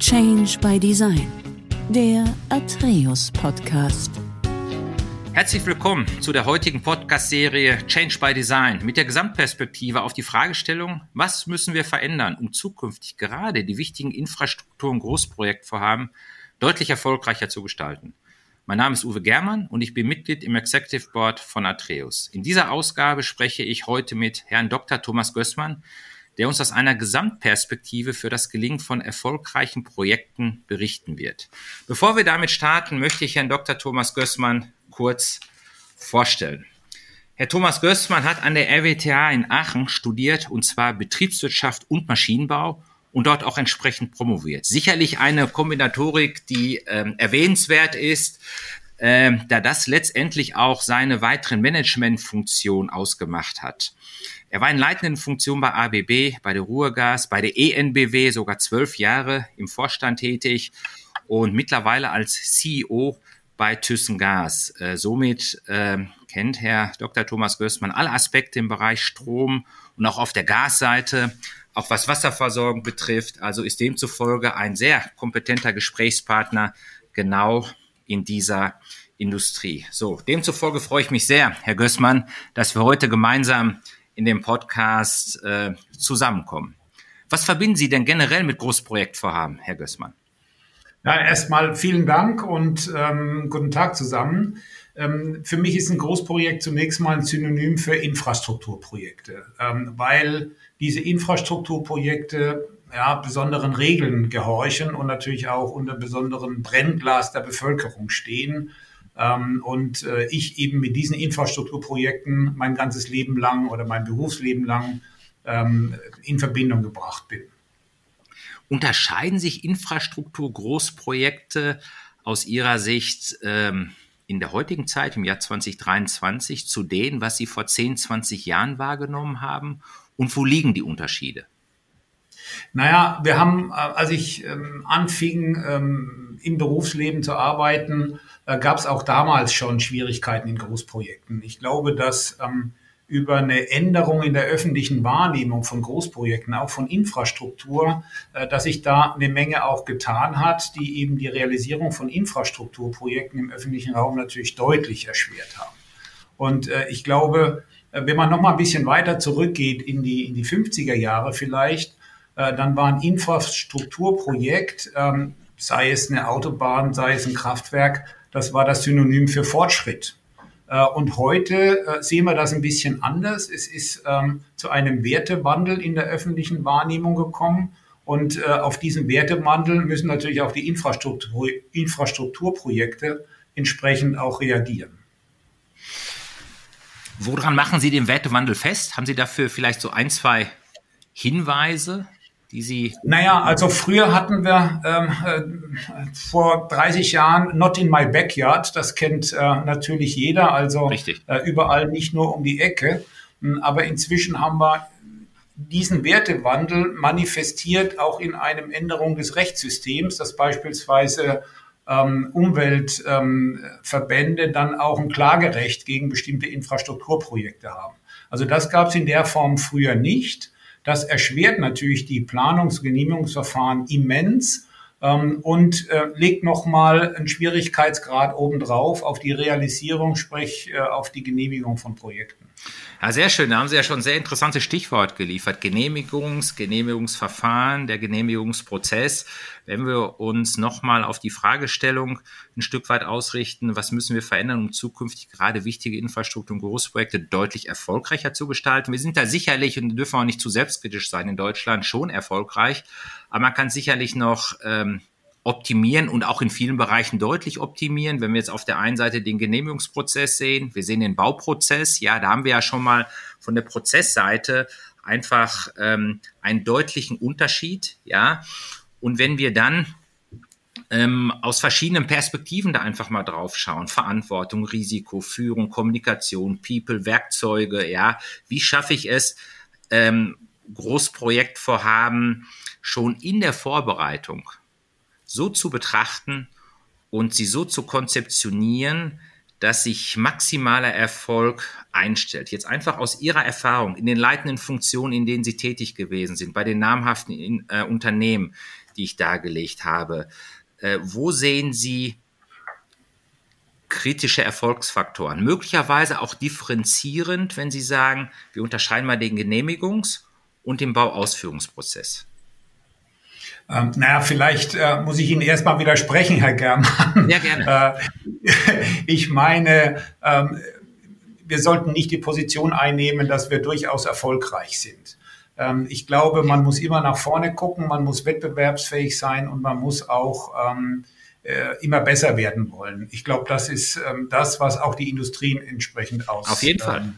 Change by Design, der Atreus Podcast. Herzlich willkommen zu der heutigen Podcast-Serie Change by Design mit der Gesamtperspektive auf die Fragestellung, was müssen wir verändern, um zukünftig gerade die wichtigen Infrastruktur- und Großprojektvorhaben deutlich erfolgreicher zu gestalten. Mein Name ist Uwe Germann und ich bin Mitglied im Executive Board von Atreus. In dieser Ausgabe spreche ich heute mit Herrn Dr. Thomas Gößmann, der uns aus einer Gesamtperspektive für das Gelingen von erfolgreichen Projekten berichten wird. Bevor wir damit starten, möchte ich Herrn Dr. Thomas Gößmann kurz vorstellen. Herr Thomas Gößmann hat an der RWTH in Aachen studiert, und zwar Betriebswirtschaft und Maschinenbau und dort auch entsprechend promoviert. Sicherlich eine Kombinatorik, die ähm, erwähnenswert ist, ähm, da das letztendlich auch seine weiteren Managementfunktionen ausgemacht hat. Er war in leitenden Funktionen bei ABB, bei der Ruhrgas, bei der ENBW sogar zwölf Jahre im Vorstand tätig und mittlerweile als CEO bei ThyssenGas. Äh, somit äh, kennt Herr Dr. Thomas Gößmann alle Aspekte im Bereich Strom und auch auf der Gasseite, auch was Wasserversorgung betrifft. Also ist demzufolge ein sehr kompetenter Gesprächspartner genau in dieser Industrie. So, demzufolge freue ich mich sehr, Herr Gößmann, dass wir heute gemeinsam in dem Podcast äh, zusammenkommen. Was verbinden Sie denn generell mit Großprojektvorhaben, Herr Gößmann? Ja, erstmal vielen Dank und ähm, guten Tag zusammen. Ähm, für mich ist ein Großprojekt zunächst mal ein Synonym für Infrastrukturprojekte, ähm, weil diese Infrastrukturprojekte ja, besonderen Regeln gehorchen und natürlich auch unter besonderen Brennglas der Bevölkerung stehen. Ähm, und äh, ich eben mit diesen Infrastrukturprojekten mein ganzes Leben lang oder mein Berufsleben lang ähm, in Verbindung gebracht bin. Unterscheiden sich Infrastruktur-Großprojekte aus Ihrer Sicht ähm, in der heutigen Zeit, im Jahr 2023, zu denen, was Sie vor 10, 20 Jahren wahrgenommen haben? Und wo liegen die Unterschiede? Naja, wir haben, äh, als ich ähm, anfing, ähm, im Berufsleben zu arbeiten, äh, gab es auch damals schon Schwierigkeiten in Großprojekten. Ich glaube, dass ähm, über eine Änderung in der öffentlichen Wahrnehmung von Großprojekten, auch von Infrastruktur, äh, dass sich da eine Menge auch getan hat, die eben die Realisierung von Infrastrukturprojekten im öffentlichen Raum natürlich deutlich erschwert haben. Und äh, ich glaube, äh, wenn man noch mal ein bisschen weiter zurückgeht in die, in die 50er Jahre vielleicht, dann war ein Infrastrukturprojekt, ähm, sei es eine Autobahn, sei es ein Kraftwerk, das war das Synonym für Fortschritt. Äh, und heute äh, sehen wir das ein bisschen anders. Es ist ähm, zu einem Wertewandel in der öffentlichen Wahrnehmung gekommen. Und äh, auf diesen Wertewandel müssen natürlich auch die Infrastruktur, Infrastrukturprojekte entsprechend auch reagieren. Woran machen Sie den Wertewandel fest? Haben Sie dafür vielleicht so ein, zwei Hinweise? Die Sie? Naja, also früher hatten wir ähm, äh, vor 30 Jahren Not in my backyard. Das kennt äh, natürlich jeder, also Richtig. Äh, überall nicht nur um die Ecke. Hm, aber inzwischen haben wir diesen Wertewandel manifestiert auch in einem Änderung des Rechtssystems, dass beispielsweise ähm, Umweltverbände ähm, dann auch ein Klagerecht gegen bestimmte Infrastrukturprojekte haben. Also das gab es in der Form früher nicht. Das erschwert natürlich die Planungs- Genehmigungsverfahren immens ähm, und äh, legt nochmal einen Schwierigkeitsgrad obendrauf auf die Realisierung, sprich äh, auf die Genehmigung von Projekten. Ja, sehr schön. Da haben Sie ja schon sehr interessantes Stichwort geliefert. Genehmigungs-, Genehmigungsverfahren, der Genehmigungsprozess. Wenn wir uns nochmal auf die Fragestellung ein Stück weit ausrichten, was müssen wir verändern, um zukünftig gerade wichtige Infrastruktur- und Großprojekte deutlich erfolgreicher zu gestalten? Wir sind da sicherlich und dürfen auch nicht zu selbstkritisch sein in Deutschland schon erfolgreich. Aber man kann sicherlich noch ähm, optimieren und auch in vielen Bereichen deutlich optimieren. Wenn wir jetzt auf der einen Seite den Genehmigungsprozess sehen, wir sehen den Bauprozess, ja, da haben wir ja schon mal von der Prozessseite einfach ähm, einen deutlichen Unterschied, ja. Und wenn wir dann ähm, aus verschiedenen Perspektiven da einfach mal drauf schauen, Verantwortung, Risiko, Führung, Kommunikation, People, Werkzeuge, ja, wie schaffe ich es, ähm, Großprojektvorhaben schon in der Vorbereitung so zu betrachten und sie so zu konzeptionieren, dass sich maximaler Erfolg einstellt? Jetzt einfach aus Ihrer Erfahrung in den leitenden Funktionen, in denen Sie tätig gewesen sind, bei den namhaften in, äh, Unternehmen, die ich dargelegt habe. Äh, wo sehen Sie kritische Erfolgsfaktoren? Möglicherweise auch differenzierend, wenn Sie sagen, wir unterscheiden mal den Genehmigungs- und den Bauausführungsprozess. Ähm, naja, vielleicht äh, muss ich Ihnen erstmal widersprechen, Herr Germann. Ja, gerne. Äh, ich meine, ähm, wir sollten nicht die Position einnehmen, dass wir durchaus erfolgreich sind. Ähm, ich glaube, man muss immer nach vorne gucken, man muss wettbewerbsfähig sein und man muss auch ähm, äh, immer besser werden wollen. Ich glaube, das ist ähm, das, was auch die Industrien entsprechend aus, Auf jeden Fall. Ähm,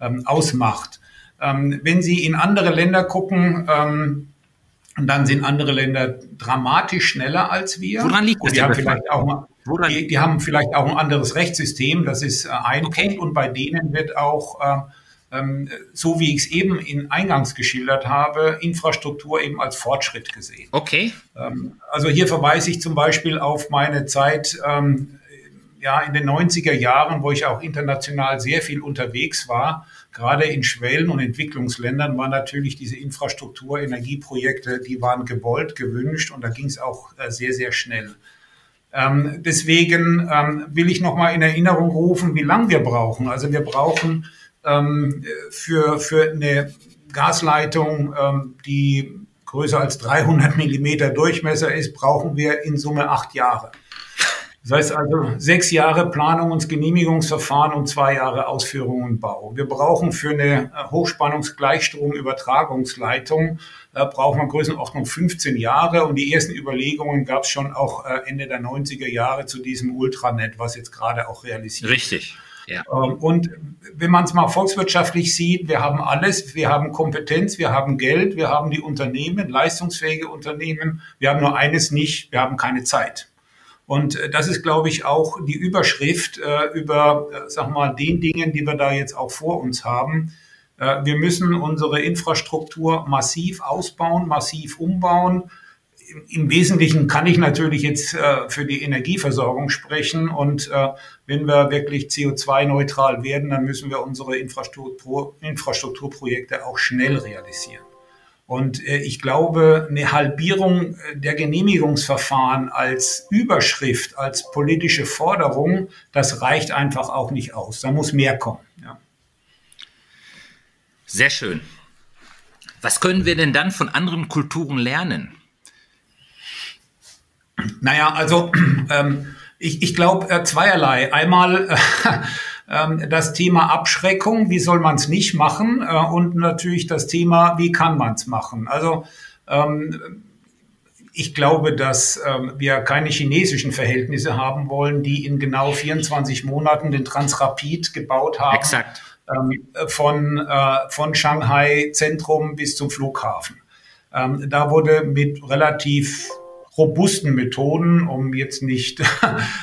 äh, ähm, ausmacht. wenn Sie in andere Länder gucken, und dann sind andere Länder dramatisch schneller als wir. Woran liegt das? Die haben, vielleicht auch, die, die, haben vielleicht auch ein anderes Rechtssystem. Das ist äh, ein okay. Punkt. Und bei denen wird auch, äh, ähm, so wie ich es eben in Eingangs geschildert habe, Infrastruktur eben als Fortschritt gesehen. Okay. Ähm, also hier verweise ich zum Beispiel auf meine Zeit ähm, ja, in den 90er Jahren, wo ich auch international sehr viel unterwegs war, gerade in Schwellen- und Entwicklungsländern waren natürlich diese Infrastruktur, Energieprojekte, die waren gewollt, gewünscht und da ging es auch äh, sehr, sehr schnell. Ähm, deswegen ähm, will ich nochmal in Erinnerung rufen, wie lange wir brauchen. Also wir brauchen ähm, für, für eine Gasleitung, ähm, die größer als 300 Millimeter Durchmesser ist, brauchen wir in Summe acht Jahre. Das heißt also sechs Jahre Planung und Genehmigungsverfahren und zwei Jahre Ausführung und Bau. Wir brauchen für eine äh, Hochspannungsgleichstromübertragungsleitung äh, brauchen wir Größenordnung 15 Jahre und die ersten Überlegungen gab es schon auch äh, Ende der 90er Jahre zu diesem Ultranet, was jetzt gerade auch realisiert Richtig. Ja. Ähm, und wenn man es mal volkswirtschaftlich sieht, wir haben alles, wir haben Kompetenz, wir haben Geld, wir haben die Unternehmen, leistungsfähige Unternehmen, wir haben nur eines nicht, wir haben keine Zeit. Und äh, das ist, glaube ich, auch die Überschrift äh, über, äh, sag mal, den Dingen, die wir da jetzt auch vor uns haben. Äh, wir müssen unsere Infrastruktur massiv ausbauen, massiv umbauen. Im, Im Wesentlichen kann ich natürlich jetzt äh, für die Energieversorgung sprechen. Und äh, wenn wir wirklich CO2-neutral werden, dann müssen wir unsere Infrastruktur, Infrastrukturprojekte auch schnell realisieren. Und äh, ich glaube, eine Halbierung äh, der Genehmigungsverfahren als Überschrift, als politische Forderung, das reicht einfach auch nicht aus. Da muss mehr kommen. Ja. Sehr schön. Was können wir denn dann von anderen Kulturen lernen? Naja, also ähm, ich, ich glaube äh, zweierlei. Einmal äh, das Thema Abschreckung, wie soll man es nicht machen? Äh, und natürlich das Thema, wie kann man es machen? Also ähm, ich glaube, dass ähm, wir keine chinesischen Verhältnisse haben wollen, die in genau 24 Monaten den Transrapid gebaut haben. Exakt. von, äh, von Shanghai Zentrum bis zum Flughafen. da wurde mit relativ robusten Methoden, um jetzt nicht äh,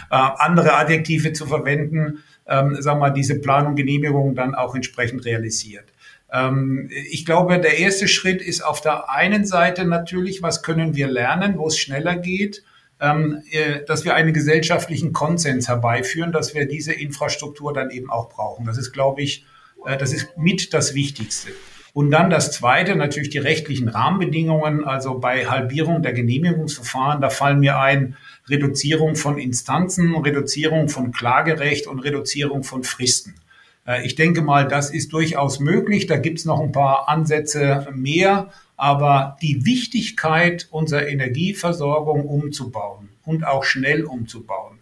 andere Adjektive zu verwenden, ähm, sagen wir mal, diese Planung, Genehmigung dann auch entsprechend realisiert. Ähm, ich glaube, der erste Schritt ist auf der einen Seite natürlich, was können wir lernen, wo es schneller geht, ähm, äh, dass wir einen gesellschaftlichen Konsens herbeiführen, dass wir diese Infrastruktur dann eben auch brauchen. Das ist, glaube ich, äh, das ist mit das Wichtigste. Und dann das Zweite, natürlich die rechtlichen Rahmenbedingungen. Also bei Halbierung der Genehmigungsverfahren, da fallen mir ein, Reduzierung von Instanzen, Reduzierung von Klagerecht und Reduzierung von Fristen. Äh, ich denke mal, das ist durchaus möglich. Da gibt es noch ein paar Ansätze mehr. Aber die Wichtigkeit unserer Energieversorgung umzubauen und auch schnell umzubauen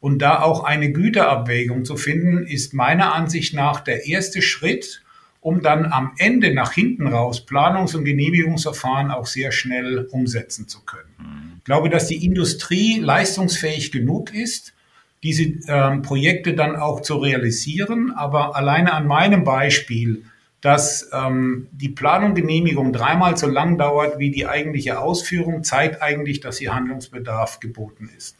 und da auch eine Güterabwägung zu finden, ist meiner Ansicht nach der erste Schritt, um dann am Ende nach hinten raus Planungs- und Genehmigungsverfahren auch sehr schnell umsetzen zu können. Ich glaube, dass die Industrie leistungsfähig genug ist, diese ähm, Projekte dann auch zu realisieren. Aber alleine an meinem Beispiel, dass ähm, die Planung, Genehmigung dreimal so lang dauert wie die eigentliche Ausführung, zeigt eigentlich, dass hier Handlungsbedarf geboten ist.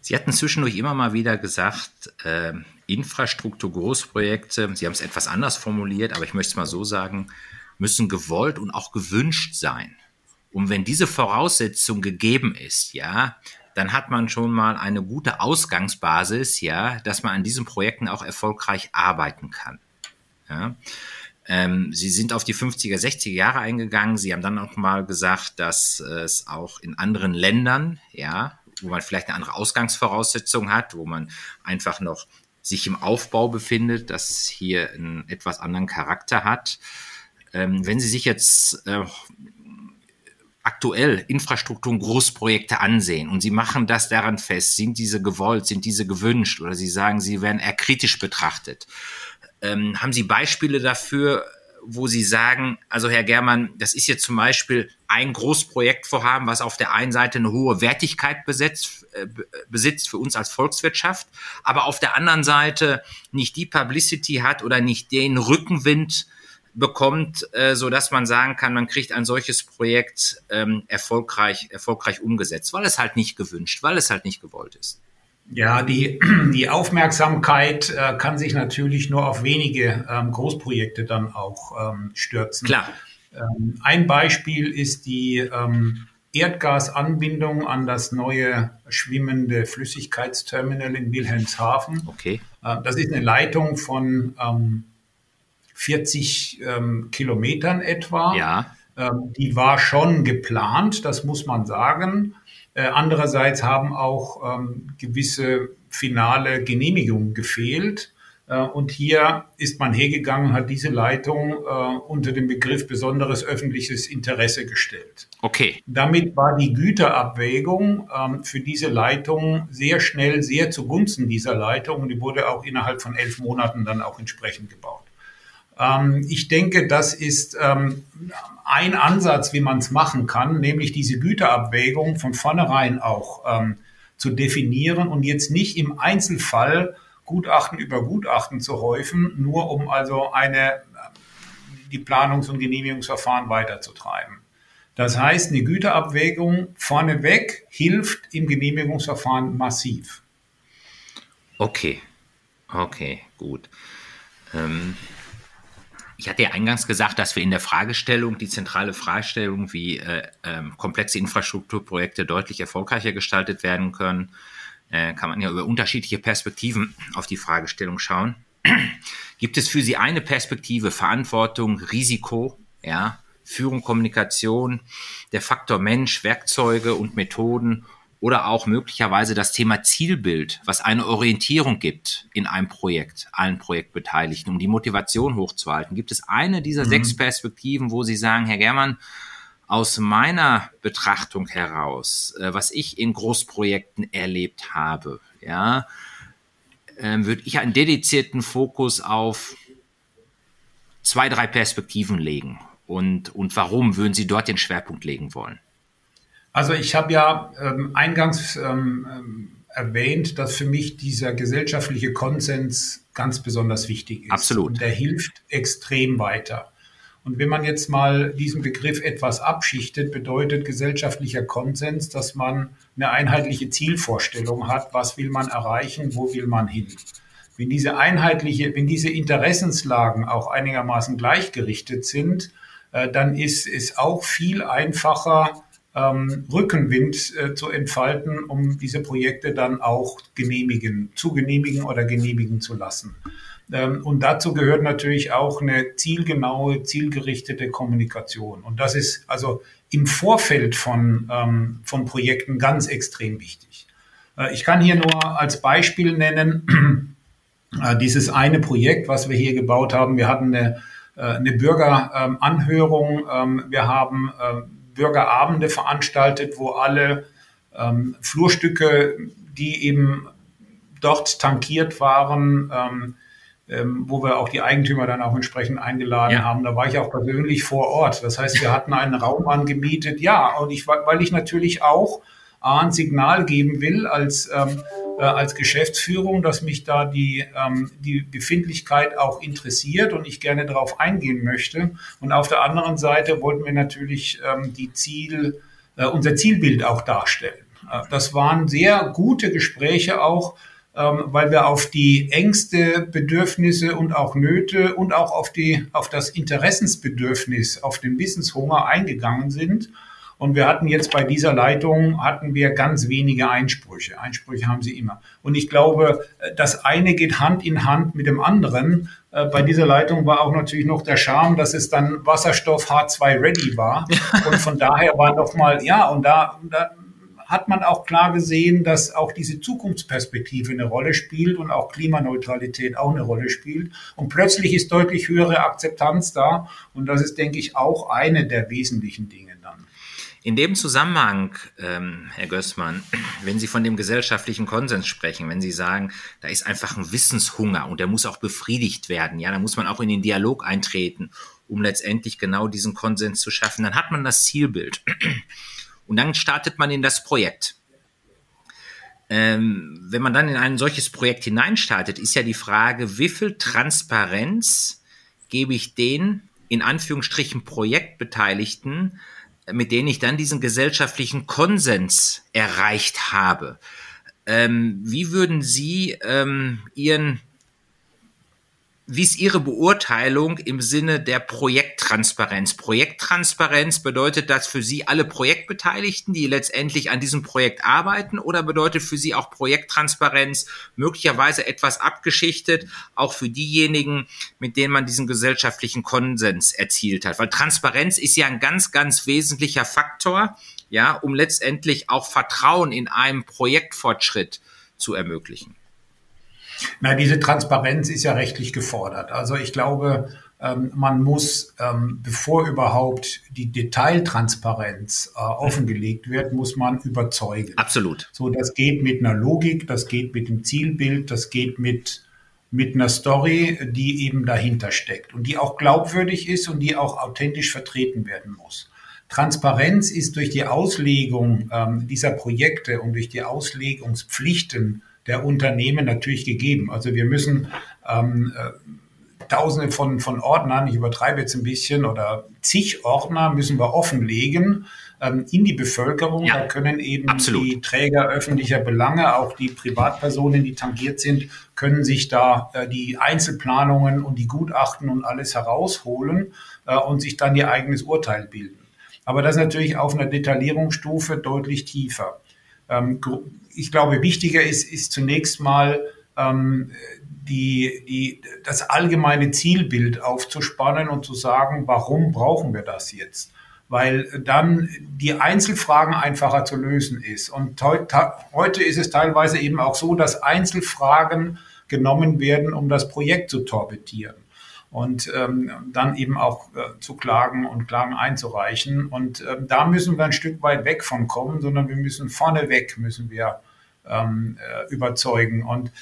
Sie hatten zwischendurch immer mal wieder gesagt, äh, Infrastruktur, Großprojekte, Sie haben es etwas anders formuliert, aber ich möchte es mal so sagen, müssen gewollt und auch gewünscht sein. Und wenn diese Voraussetzung gegeben ist, ja, dann hat man schon mal eine gute Ausgangsbasis, ja, dass man an diesen Projekten auch erfolgreich arbeiten kann. Ja. Ähm, Sie sind auf die 50er, 60er Jahre eingegangen. Sie haben dann auch mal gesagt, dass es auch in anderen Ländern, ja, wo man vielleicht eine andere Ausgangsvoraussetzung hat, wo man einfach noch sich im Aufbau befindet, das hier einen etwas anderen Charakter hat. Ähm, wenn Sie sich jetzt äh, aktuell Infrastruktur und Großprojekte ansehen und Sie machen das daran fest, sind diese gewollt, sind diese gewünscht oder Sie sagen, sie werden eher kritisch betrachtet. Ähm, haben Sie Beispiele dafür, wo Sie sagen, also Herr Germann, das ist jetzt zum Beispiel ein Großprojektvorhaben, was auf der einen Seite eine hohe Wertigkeit besetzt, äh, besitzt für uns als Volkswirtschaft, aber auf der anderen Seite nicht die Publicity hat oder nicht den Rückenwind, bekommt, äh, so dass man sagen kann, man kriegt ein solches Projekt ähm, erfolgreich, erfolgreich umgesetzt, weil es halt nicht gewünscht, weil es halt nicht gewollt ist. Ja, die, die Aufmerksamkeit äh, kann sich natürlich nur auf wenige ähm, Großprojekte dann auch ähm, stürzen. Klar. Ähm, ein Beispiel ist die ähm, Erdgasanbindung an das neue schwimmende Flüssigkeitsterminal in Wilhelmshaven. Okay. Äh, das ist eine Leitung von ähm, 40 ähm, Kilometern etwa. Ja. Ähm, die war schon geplant, das muss man sagen. Äh, andererseits haben auch ähm, gewisse finale Genehmigungen gefehlt. Äh, und hier ist man hergegangen, hat diese Leitung äh, unter dem Begriff besonderes öffentliches Interesse gestellt. Okay. Damit war die Güterabwägung ähm, für diese Leitung sehr schnell, sehr zugunsten dieser Leitung und die wurde auch innerhalb von elf Monaten dann auch entsprechend gebaut. Ähm, ich denke, das ist ähm, ein Ansatz, wie man es machen kann, nämlich diese Güterabwägung von vornherein auch ähm, zu definieren und jetzt nicht im Einzelfall Gutachten über Gutachten zu häufen, nur um also eine, die Planungs- und Genehmigungsverfahren weiterzutreiben. Das heißt, eine Güterabwägung vorneweg hilft im Genehmigungsverfahren massiv. Okay, okay, gut. Ähm ich hatte ja eingangs gesagt, dass wir in der Fragestellung, die zentrale Fragestellung, wie äh, äh, komplexe Infrastrukturprojekte deutlich erfolgreicher gestaltet werden können, äh, kann man ja über unterschiedliche Perspektiven auf die Fragestellung schauen. Gibt es für Sie eine Perspektive, Verantwortung, Risiko, ja, Führung, Kommunikation, der Faktor Mensch, Werkzeuge und Methoden oder auch möglicherweise das Thema Zielbild, was eine Orientierung gibt in einem Projekt, allen Projektbeteiligten, um die Motivation hochzuhalten. Gibt es eine dieser mhm. sechs Perspektiven, wo Sie sagen, Herr Germann, aus meiner Betrachtung heraus, äh, was ich in Großprojekten erlebt habe, ja, äh, würde ich einen dedizierten Fokus auf zwei, drei Perspektiven legen. Und, und warum würden Sie dort den Schwerpunkt legen wollen? Also ich habe ja ähm, eingangs ähm, ähm, erwähnt, dass für mich dieser gesellschaftliche Konsens ganz besonders wichtig ist. Absolut. Und der hilft extrem weiter. Und wenn man jetzt mal diesen Begriff etwas abschichtet, bedeutet gesellschaftlicher Konsens, dass man eine einheitliche Zielvorstellung hat, was will man erreichen, wo will man hin. Wenn diese einheitliche, wenn diese Interessenslagen auch einigermaßen gleichgerichtet sind, äh, dann ist es auch viel einfacher, ähm, Rückenwind äh, zu entfalten, um diese Projekte dann auch genehmigen, zu genehmigen oder genehmigen zu lassen. Ähm, und dazu gehört natürlich auch eine zielgenaue, zielgerichtete Kommunikation. Und das ist also im Vorfeld von, ähm, von Projekten ganz extrem wichtig. Äh, ich kann hier nur als Beispiel nennen, äh, dieses eine Projekt, was wir hier gebaut haben. Wir hatten eine, äh, eine Bürgeranhörung. Ähm, wir haben äh, Bürgerabende veranstaltet, wo alle ähm, Flurstücke, die eben dort tankiert waren, ähm, ähm, wo wir auch die Eigentümer dann auch entsprechend eingeladen ja. haben. Da war ich auch persönlich vor Ort. Das heißt, wir hatten einen Raum angemietet. Ja, und ich, weil ich natürlich auch ein Signal geben will als, ähm, äh, als Geschäftsführung, dass mich da die, ähm, die Befindlichkeit auch interessiert und ich gerne darauf eingehen möchte. Und auf der anderen Seite wollten wir natürlich ähm, die Ziel, äh, unser Zielbild auch darstellen. Äh, das waren sehr gute Gespräche auch, ähm, weil wir auf die Ängste, Bedürfnisse und auch Nöte und auch auf, die, auf das Interessensbedürfnis, auf den Wissenshunger eingegangen sind Und wir hatten jetzt bei dieser Leitung, hatten wir ganz wenige Einsprüche. Einsprüche haben sie immer. Und ich glaube, das eine geht Hand in Hand mit dem anderen. Äh, bei dieser Leitung war auch natürlich noch der Charme, dass es dann Wasserstoff H2 ready war. Und von daher war noch mal, ja, und da, da hat man auch klar gesehen, dass auch diese Zukunftsperspektive eine Rolle spielt und auch Klimaneutralität auch eine Rolle spielt. Und plötzlich ist deutlich höhere Akzeptanz da. Und das ist, denke ich, auch eine der wesentlichen Dinge. In dem Zusammenhang, ähm, Herr Gößmann, wenn Sie von dem gesellschaftlichen Konsens sprechen, wenn Sie sagen, da ist einfach ein Wissenshunger und der muss auch befriedigt werden, ja, da muss man auch in den Dialog eintreten, um letztendlich genau diesen Konsens zu schaffen, dann hat man das Zielbild. Und dann startet man in das Projekt. Ähm, wenn man dann in ein solches Projekt hineinstartet, ist ja die Frage, wie viel Transparenz gebe ich den in Anführungsstrichen Projektbeteiligten mit denen ich dann diesen gesellschaftlichen Konsens erreicht habe. Ähm, wie würden Sie ähm, Ihren wie ist Ihre Beurteilung im Sinne der Projekttransparenz? Projekttransparenz bedeutet das für Sie alle Projektbeteiligten, die letztendlich an diesem Projekt arbeiten, oder bedeutet für Sie auch Projekttransparenz möglicherweise etwas abgeschichtet, auch für diejenigen, mit denen man diesen gesellschaftlichen Konsens erzielt hat? Weil Transparenz ist ja ein ganz, ganz wesentlicher Faktor, ja, um letztendlich auch Vertrauen in einem Projektfortschritt zu ermöglichen. Na, diese Transparenz ist ja rechtlich gefordert. Also ich glaube, ähm, man muss, ähm, bevor überhaupt die Detailtransparenz äh, offengelegt wird, muss man überzeugen. Absolut. So, das geht mit einer Logik, das geht mit dem Zielbild, das geht mit mit einer Story, die eben dahinter steckt und die auch glaubwürdig ist und die auch authentisch vertreten werden muss. Transparenz ist durch die Auslegung ähm, dieser Projekte und durch die Auslegungspflichten der Unternehmen natürlich gegeben. Also wir müssen ähm, äh, Tausende von, von Ordnern, ich übertreibe jetzt ein bisschen, oder zig Ordner müssen wir offenlegen ähm, in die Bevölkerung. Ja, da können eben absolut. die Träger öffentlicher Belange, auch die Privatpersonen, die tangiert sind, können sich da äh, die Einzelplanungen und die Gutachten und alles herausholen äh, und sich dann ihr eigenes Urteil bilden. Aber das ist natürlich auf einer Detaillierungsstufe deutlich tiefer. Ähm, ich glaube, wichtiger ist, ist zunächst mal ähm, die, die, das allgemeine Zielbild aufzuspannen und zu sagen, warum brauchen wir das jetzt? Weil dann die Einzelfragen einfacher zu lösen ist. Und heute ist es teilweise eben auch so, dass Einzelfragen genommen werden, um das Projekt zu torpedieren und ähm, dann eben auch äh, zu klagen und Klagen einzureichen. Und ähm, da müssen wir ein Stück weit weg von kommen, sondern wir müssen vorneweg müssen wir ähm, äh, überzeugen. Und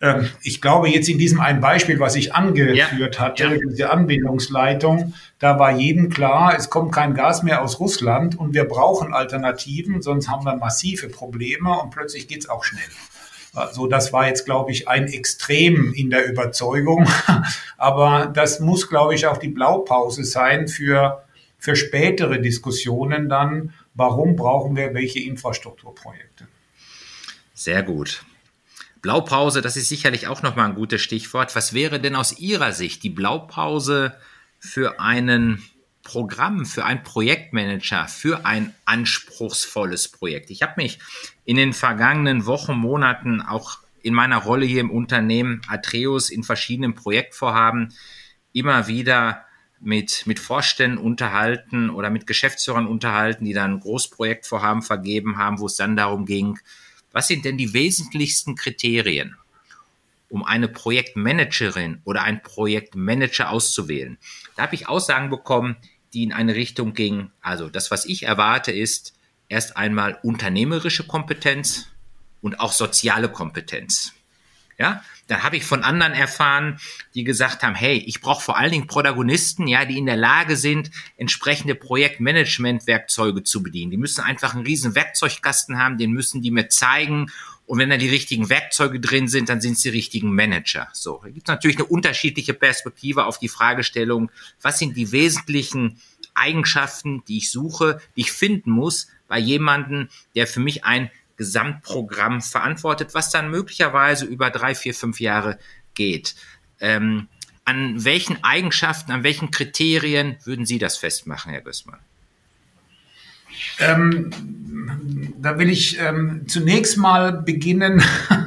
ähm, ich glaube, jetzt in diesem einen Beispiel, was ich angeführt ja, hatte, ja. diese Anbindungsleitung, da war jedem klar, es kommt kein Gas mehr aus Russland und wir brauchen Alternativen, sonst haben wir massive Probleme und plötzlich geht's auch schnell. Also das war jetzt, glaube ich, ein Extrem in der Überzeugung. Aber das muss, glaube ich, auch die Blaupause sein für, für spätere Diskussionen dann, warum brauchen wir welche Infrastrukturprojekte. Sehr gut. Blaupause, das ist sicherlich auch nochmal ein gutes Stichwort. Was wäre denn aus Ihrer Sicht die Blaupause für einen Programm, für einen Projektmanager, für ein anspruchsvolles Projekt? Ich habe mich in den vergangenen Wochen, Monaten auch in meiner Rolle hier im Unternehmen Atreus in verschiedenen Projektvorhaben immer wieder mit, mit Vorständen unterhalten oder mit Geschäftsführern unterhalten, die dann Großprojektvorhaben vergeben haben, wo es dann darum ging, was sind denn die wesentlichsten Kriterien, um eine Projektmanagerin oder einen Projektmanager auszuwählen? Da habe ich Aussagen bekommen, die in eine Richtung gingen. Also das, was ich erwarte, ist, erst einmal unternehmerische Kompetenz und auch soziale Kompetenz. Ja, dann habe ich von anderen erfahren, die gesagt haben, hey, ich brauche vor allen Dingen Protagonisten, ja, die in der Lage sind, entsprechende Projektmanagement-Werkzeuge zu bedienen. Die müssen einfach einen riesen Werkzeugkasten haben, den müssen die mir zeigen. Und wenn da die richtigen Werkzeuge drin sind, dann sind es die richtigen Manager. So, da gibt es natürlich eine unterschiedliche Perspektive auf die Fragestellung, was sind die wesentlichen Eigenschaften, die ich suche, die ich finden muss, bei jemandem, der für mich ein Gesamtprogramm verantwortet, was dann möglicherweise über drei, vier, fünf Jahre geht. Ähm, an welchen Eigenschaften, an welchen Kriterien würden Sie das festmachen, Herr Gößmann? Ähm, da will ich ähm, zunächst mal beginnen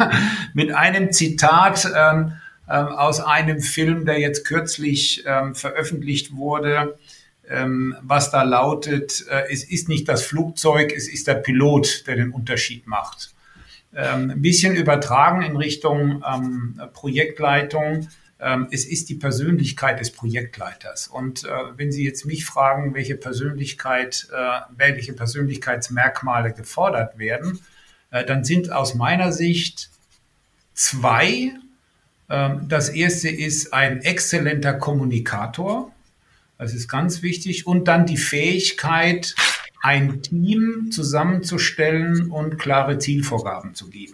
mit einem Zitat ähm, ähm, aus einem Film, der jetzt kürzlich ähm, veröffentlicht wurde, ähm, was da lautet, äh, es ist nicht das Flugzeug, es ist der Pilot, der den Unterschied macht. Ähm, ein bisschen übertragen in Richtung ähm, Projektleitung. Ähm, es ist die Persönlichkeit des Projektleiters. Und äh, wenn Sie jetzt mich fragen, welche Persönlichkeit, äh, welche Persönlichkeitsmerkmale gefordert werden, äh, dann sind aus meiner Sicht zwei. Ähm, das erste ist ein exzellenter Kommunikator. Das ist ganz wichtig. Und dann die Fähigkeit, ein Team zusammenzustellen und klare Zielvorgaben zu geben.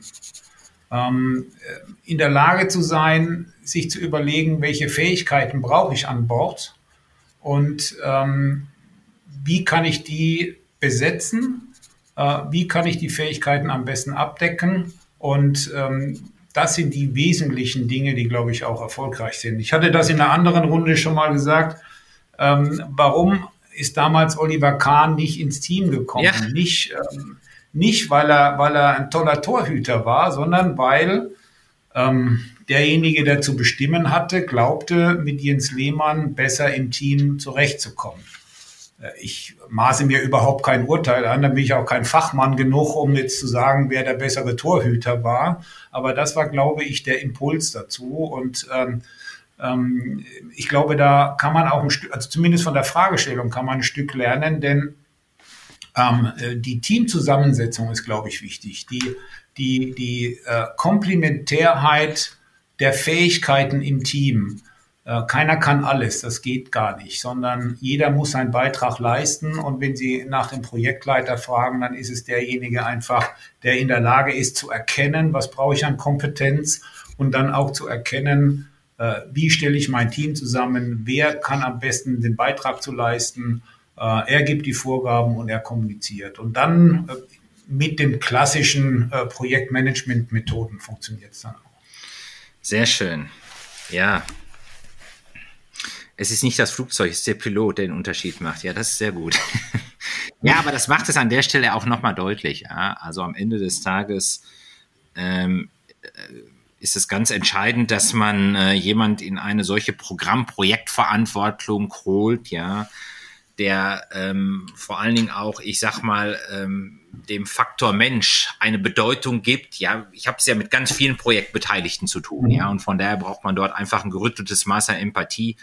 Ähm, äh, in der Lage zu sein, sich zu überlegen, welche Fähigkeiten brauche ich an Bord und ähm, wie kann ich die besetzen, äh, wie kann ich die Fähigkeiten am besten abdecken und ähm, das sind die wesentlichen Dinge, die, glaube ich, auch erfolgreich sind. Ich hatte das in einer anderen Runde schon mal gesagt. Ähm, warum ist damals Oliver Kahn nicht ins Team gekommen. Ja. Nicht, ähm, nicht weil, er, weil er ein toller Torhüter war, sondern weil ähm, derjenige, der zu bestimmen hatte, glaubte, mit Jens Lehmann besser im Team zurechtzukommen. Äh, ich maße mir überhaupt kein Urteil an, da bin ich auch kein Fachmann genug, um jetzt zu sagen, wer der bessere Torhüter war. Aber das war, glaube ich, der Impuls dazu. Und ähm, ähm, ich glaube, da kann man auch ein Stück, also zumindest von der Fragestellung kann man ein Stück lernen, denn ähm, äh, die Teamzusammensetzung ist, glaube ich, wichtig. Die, die, die äh, Komplementärheit der Fähigkeiten im Team. Äh, keiner kann alles, das geht gar nicht, sondern jeder muss seinen Beitrag leisten. Und wenn Sie nach dem Projektleiter fragen, dann ist es derjenige einfach, der in der Lage ist zu erkennen, was brauche ich an Kompetenz und dann auch zu erkennen, äh, wie stelle ich mein Team zusammen, wer kann am besten den Beitrag zu leisten. Äh, er gibt die Vorgaben und er kommuniziert. Und dann äh, mit den klassischen Projektmanagement-Methoden funktioniert es dann auch. Sehr schön. Ja. Es ist nicht das Flugzeug, es ist der Pilot, der den Unterschied macht. Ja, das ist sehr gut. ja, aber das macht es an der Stelle auch nochmal deutlich. Ja? Also am Ende des Tages ähm, ist es ganz entscheidend, dass man äh, jemand in eine solche Programmprojektverantwortung holt, ja, der ähm, vor allen Dingen auch, ich sag mal, ähm, dem Faktor Mensch eine Bedeutung gibt. Ja, ich habe es ja mit ganz vielen Projektbeteiligten zu tun, ja, und von daher braucht man dort einfach ein gerütteltes Maß an Empathie.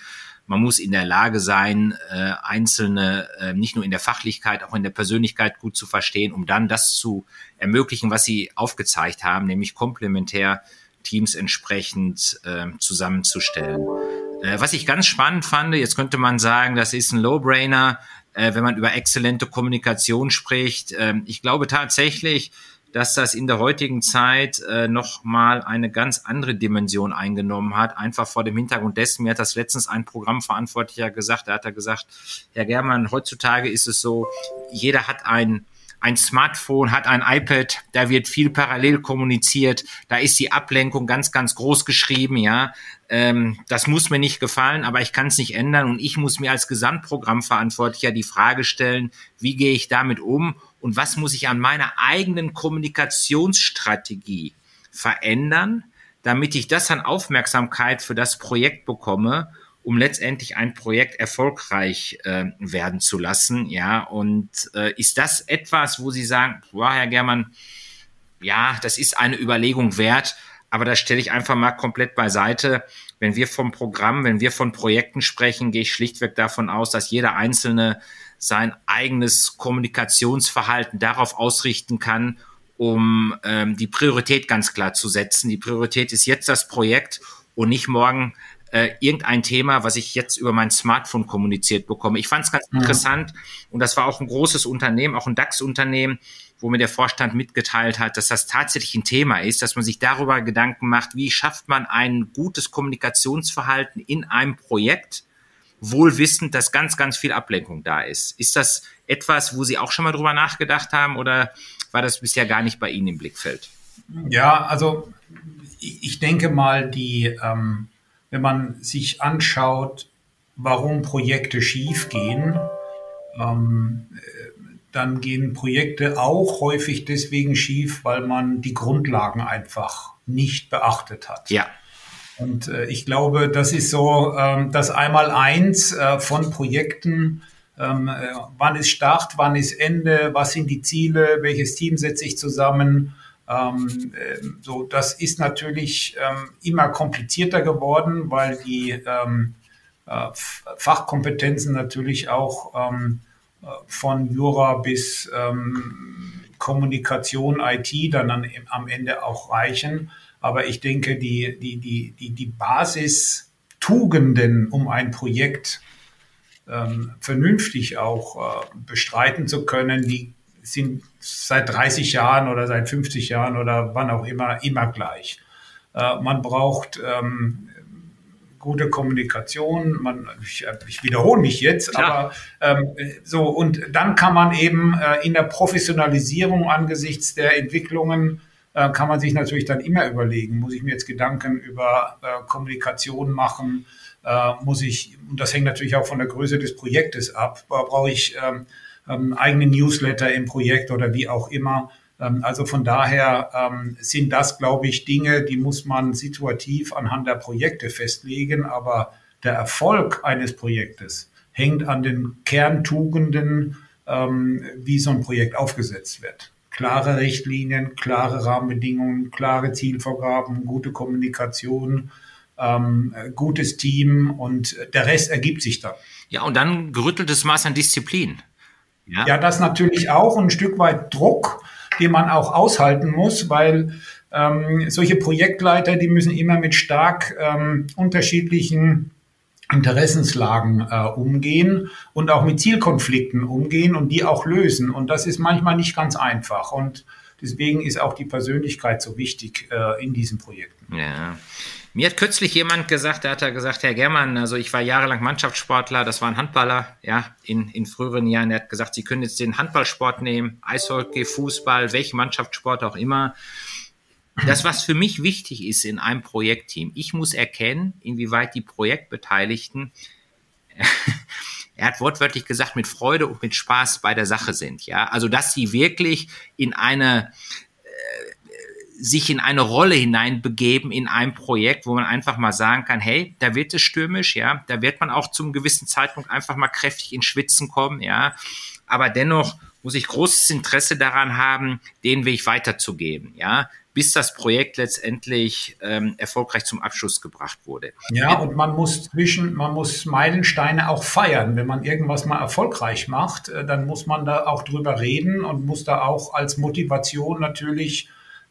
Man muss in der Lage sein, äh, Einzelne äh, nicht nur in der Fachlichkeit, auch in der Persönlichkeit gut zu verstehen, um dann das zu ermöglichen, was Sie aufgezeigt haben, nämlich komplementär Teams entsprechend äh, zusammenzustellen. Äh, was ich ganz spannend fand, jetzt könnte man sagen, das ist ein Low-Brainer, äh, wenn man über exzellente Kommunikation spricht. Ähm, ich glaube tatsächlich, dass das in der heutigen Zeit äh, noch mal eine ganz andere Dimension eingenommen hat. Einfach vor dem Hintergrund dessen, mir hat das letztens ein Programmverantwortlicher gesagt, da hat er gesagt, Herr Germann, heutzutage ist es so, jeder hat ein ein Smartphone, hat ein iPad, da wird viel parallel kommuniziert, da ist die Ablenkung ganz, ganz groß geschrieben, ja. Ähm, das muss mir nicht gefallen, aber ich kann es nicht ändern und ich muss mir als Gesamtprogrammverantwortlicher die Frage stellen, wie gehe ich damit um und was muss ich an meiner eigenen Kommunikationsstrategie verändern, damit ich das an Aufmerksamkeit für das Projekt bekomme um letztendlich ein Projekt erfolgreich äh, werden zu lassen. Ja, und äh, ist das etwas, wo Sie sagen, boah, Herr Germann, ja, das ist eine Überlegung wert, aber das stelle ich einfach mal komplett beiseite. Wenn wir vom Programm, wenn wir von Projekten sprechen, gehe ich schlichtweg davon aus, dass jeder Einzelne sein eigenes Kommunikationsverhalten darauf ausrichten kann, um ähm, die Priorität ganz klar zu setzen. Die Priorität ist jetzt das Projekt und nicht morgen äh, irgendein Thema, was ich jetzt über mein Smartphone kommuniziert bekomme. Ich fand es ganz mhm. interessant und das war auch ein großes Unternehmen, auch ein DAX-Unternehmen, wo mir der Vorstand mitgeteilt hat, dass das tatsächlich ein Thema ist, dass man sich darüber Gedanken macht, wie schafft man ein gutes Kommunikationsverhalten in einem Projekt, wohl wissend, dass ganz, ganz viel Ablenkung da ist. Ist das etwas, wo Sie auch schon mal drüber nachgedacht haben oder war das bisher gar nicht bei Ihnen im Blickfeld? Ja, also ich denke mal, die, ähm, wenn man sich anschaut, warum Projekte schiefgehen, ähm, dann gehen Projekte auch häufig deswegen schief, weil man die Grundlagen einfach nicht beachtet hat. Ja. Und äh, ich glaube, das ist so ähm, das Einmal-Eins äh, von Projekten. Ähm, äh, wann ist Start, wann ist Ende, was sind die Ziele, welches Team setze ich zusammen? Ähm, äh, so, das ist natürlich ähm, immer komplizierter geworden, weil die ähm, äh, Fachkompetenzen natürlich auch ähm, äh, von Jura bis ähm, Kommunikation, IT dann, dann am Ende auch reichen. Aber ich denke, die, die, die, die, die Basistugenden, um ein Projekt ähm, vernünftig auch äh, bestreiten zu können, die sind seit 30 Jahren oder seit 50 Jahren oder wann auch immer immer gleich. Äh, man braucht ähm, gute Kommunikation. Man, ich, ich wiederhole mich jetzt, Klar. aber ähm, so und dann kann man eben äh, in der Professionalisierung angesichts der Entwicklungen äh, kann man sich natürlich dann immer überlegen, muss ich mir jetzt Gedanken über äh, Kommunikation machen, muss ich und das hängt natürlich auch von der Größe des Projektes ab. Brauche ich ähm, ähm, eigene Newsletter im Projekt oder wie auch immer. Ähm, also von daher ähm, sind das, glaube ich, Dinge, die muss man situativ anhand der Projekte festlegen. Aber der Erfolg eines Projektes hängt an den Kerntugenden, ähm, wie so ein Projekt aufgesetzt wird. Klare Richtlinien, klare Rahmenbedingungen, klare Zielvorgaben, gute Kommunikation, ähm, gutes Team und der Rest ergibt sich dann. Ja, und dann gerütteltes Maß an Disziplin. Ja, ja das natürlich auch ein Stück weit Druck den man auch aushalten muss, weil ähm, solche Projektleiter, die müssen immer mit stark ähm, unterschiedlichen Interessenslagen äh, umgehen und auch mit Zielkonflikten umgehen und die auch lösen. Und das ist manchmal nicht ganz einfach. Und deswegen ist auch die Persönlichkeit so wichtig äh, in diesen Projekten. Ja. Mir hat kürzlich jemand gesagt, der hat da gesagt, Herr Germann, also ich war jahrelang Mannschaftssportler, das war ein Handballer, ja, in, in früheren Jahren. Er hat gesagt, Sie können jetzt den Handballsport nehmen, Eishockey, Fußball, welchen Mannschaftssport auch immer. Das, was für mich wichtig ist in einem Projektteam, ich muss erkennen, inwieweit die Projektbeteiligten, er hat wortwörtlich gesagt, mit Freude und mit Spaß bei der Sache sind. Ja, also dass sie wirklich in eine sich in eine Rolle hineinbegeben in ein Projekt, wo man einfach mal sagen kann, hey, da wird es stürmisch, ja, da wird man auch zum gewissen Zeitpunkt einfach mal kräftig ins Schwitzen kommen, ja, aber dennoch muss ich großes Interesse daran haben, den Weg weiterzugeben, ja, bis das Projekt letztendlich ähm, erfolgreich zum Abschluss gebracht wurde. Ja, und man muss zwischen, man muss Meilensteine auch feiern. Wenn man irgendwas mal erfolgreich macht, äh, dann muss man da auch drüber reden und muss da auch als Motivation natürlich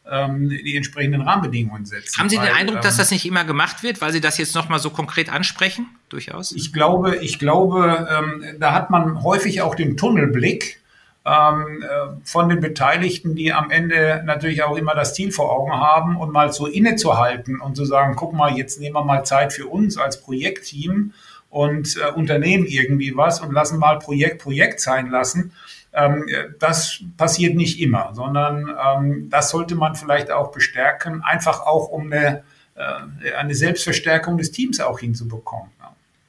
ähm, die entsprechenden Rahmenbedingungen setzen. Haben Sie den weil, Eindruck, dass ähm, das nicht immer gemacht wird, weil Sie das jetzt nochmal so konkret ansprechen? Durchaus? Ich glaube, ich glaube, ähm, da hat man häufig auch den Tunnelblick ähm, äh, von den Beteiligten, die am Ende natürlich auch immer das Ziel vor Augen haben und mal so innezuhalten und zu sagen, guck mal, jetzt nehmen wir mal Zeit für uns als Projektteam und äh, unternehmen irgendwie was und lassen mal Projekt Projekt sein lassen. Ähm, das passiert nicht immer, sondern ähm, das sollte man vielleicht auch bestärken, einfach auch um eine, äh, eine Selbstverstärkung des Teams auch hinzubekommen.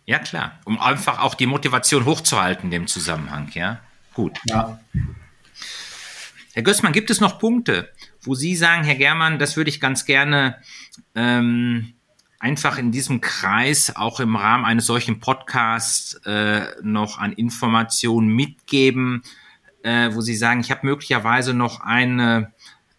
Ja. klar, um einfach auch die Motivation hochzuhalten in dem Zusammenhang, ja. Gut. Ja. Herr Gößmann, gibt es noch Punkte, wo Sie sagen, Herr Germann, das würde ich ganz gerne ähm, einfach in diesem Kreis auch im Rahmen eines solchen Podcasts äh, noch an Informationen mitgeben, äh, wo Sie sagen, ich habe möglicherweise noch eine,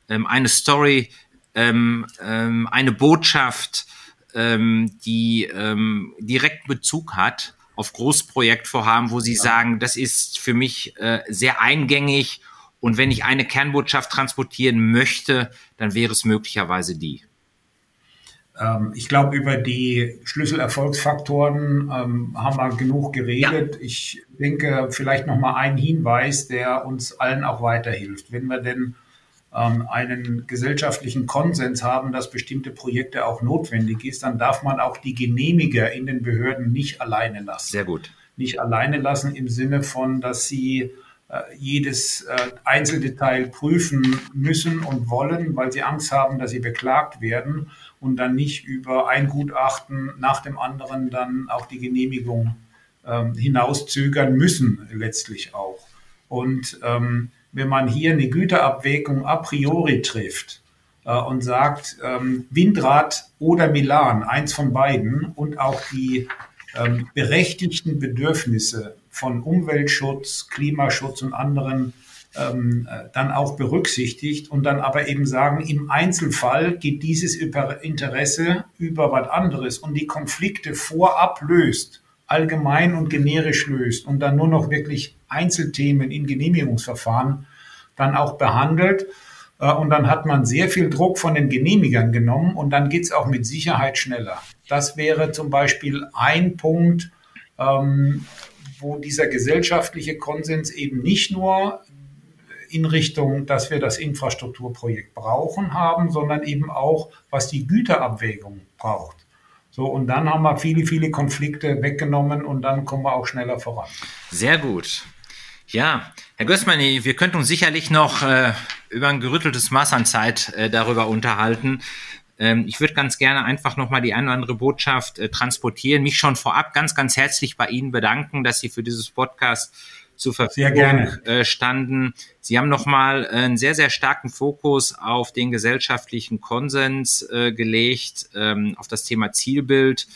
ähm, eine Story, ähm, ähm, eine Botschaft, ähm, die ähm, direkt Bezug hat auf Großprojektvorhaben, wo Sie ja. sagen, das ist für mich äh, sehr eingängig und wenn ich eine Kernbotschaft transportieren möchte, dann wäre es möglicherweise die. Ähm, ich glaube, über die Schlüsselerfolgsfaktoren ähm, haben wir genug geredet. Ja. Ich denke, vielleicht noch mal ein Hinweis, der uns allen auch weiterhilft. Wenn wir denn ähm, einen gesellschaftlichen Konsens haben, dass bestimmte Projekte auch notwendig ist, dann darf man auch die Genehmiger in den Behörden nicht alleine lassen. Sehr gut. Nicht alleine lassen im Sinne von, dass sie äh, jedes äh, Einzeldetail prüfen müssen und wollen, weil sie Angst haben, dass sie beklagt werden und dann nicht über ein Gutachten nach dem anderen dann auch die Genehmigung ähm, hinauszögern müssen, letztlich auch. Und ähm, wenn man hier eine Güterabwägung a priori trifft äh, und sagt, ähm, Windrad oder Milan, eins von beiden, und auch die ähm, berechtigten Bedürfnisse von Umweltschutz, Klimaschutz und anderen ähm, äh, dann auch berücksichtigt und dann aber eben sagen, im Einzelfall geht dieses Interesse über was anderes und die Konflikte vorab löst, allgemein und generisch löst und dann nur noch wirklich Einzelthemen in Genehmigungsverfahren dann auch behandelt. Äh, und dann hat man sehr viel Druck von den Genehmigern genommen und dann geht es auch mit Sicherheit schneller. Das wäre zum Beispiel ein Punkt, ähm, wo dieser gesellschaftliche Konsens eben nicht nur in Richtung, dass wir das Infrastrukturprojekt brauchen haben, sondern eben auch, was die Güterabwägung braucht. So, und dann haben wir viele, viele Konflikte weggenommen und dann kommen wir auch schneller voran. Sehr gut. Ja, Herr Gößmann, wir könnten uns sicherlich noch äh, über ein gerütteltes Maß an Zeit äh, darüber unterhalten. Ähm, ich würde ganz gerne einfach nochmal die eine oder andere Botschaft äh, transportieren. Mich schon vorab ganz, ganz herzlich bei Ihnen bedanken, dass Sie für dieses Podcast zur Verfügung äh, standen. Sie haben nochmal einen sehr, sehr starken Fokus auf den gesellschaftlichen Konsens äh, gelegt, ähm, auf das Thema Zielbild.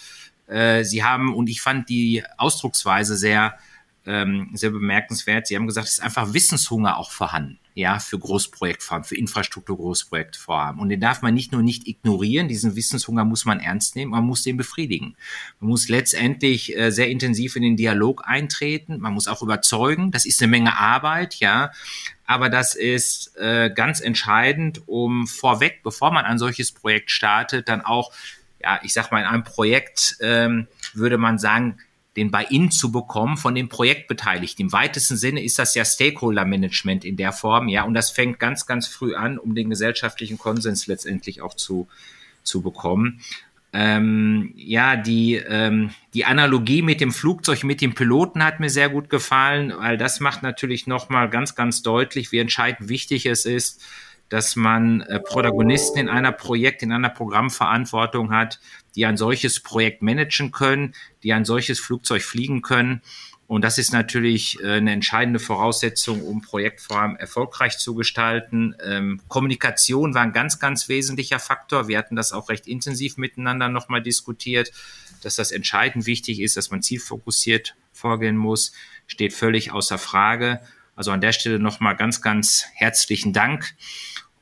Äh, Sie haben, und ich fand die Ausdrucksweise sehr ähm, sehr bemerkenswert. Sie haben gesagt, es ist einfach Wissenshunger auch vorhanden, ja, für Großprojektvorhaben, für Infrastruktur-Großprojektvorhaben. Und den darf man nicht nur nicht ignorieren, diesen Wissenshunger muss man ernst nehmen, man muss den befriedigen. Man muss letztendlich äh, sehr intensiv in den Dialog eintreten, man muss auch überzeugen, das ist eine Menge Arbeit, ja, aber das ist äh, ganz entscheidend, um vorweg, bevor man ein solches Projekt startet, dann auch, ja, ich sag mal, in einem Projekt ähm, würde man sagen, den Buy-in zu bekommen von den Projektbeteiligten. Im weitesten Sinne ist das ja Stakeholder-Management in der Form, ja, und das fängt ganz, ganz früh an, um den gesellschaftlichen Konsens letztendlich auch zu, zu bekommen. Ähm, ja, die, ähm, die Analogie mit dem Flugzeug, mit dem Piloten hat mir sehr gut gefallen, weil das macht natürlich nochmal ganz, ganz deutlich, wie entscheidend wichtig es ist, dass man äh, Protagonisten in einer Projekt, in einer Programmverantwortung hat, die ein solches Projekt managen können, die ein solches Flugzeug fliegen können. Und das ist natürlich äh, eine entscheidende Voraussetzung, um Projektvorhaben erfolgreich zu gestalten. Ähm, Kommunikation war ein ganz, ganz wesentlicher Faktor. Wir hatten das auch recht intensiv miteinander nochmal diskutiert, dass das entscheidend wichtig ist, dass man zielfokussiert vorgehen muss, steht völlig außer Frage. Also an der Stelle nochmal ganz, ganz herzlichen Dank.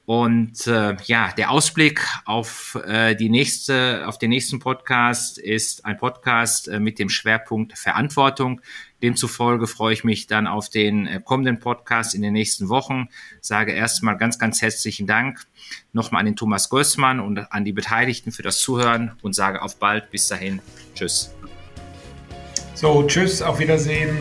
Und äh, ja, der Ausblick auf äh, die nächste, auf den nächsten Podcast ist ein Podcast äh, mit dem Schwerpunkt Verantwortung. Demzufolge freue ich mich dann auf den äh, kommenden Podcast in den nächsten Wochen. Sage erstmal ganz, ganz herzlichen Dank nochmal an den Thomas Gößmann und an die Beteiligten für das Zuhören und sage auf bald. Bis dahin. Tschüss. So, tschüss, auf Wiedersehen.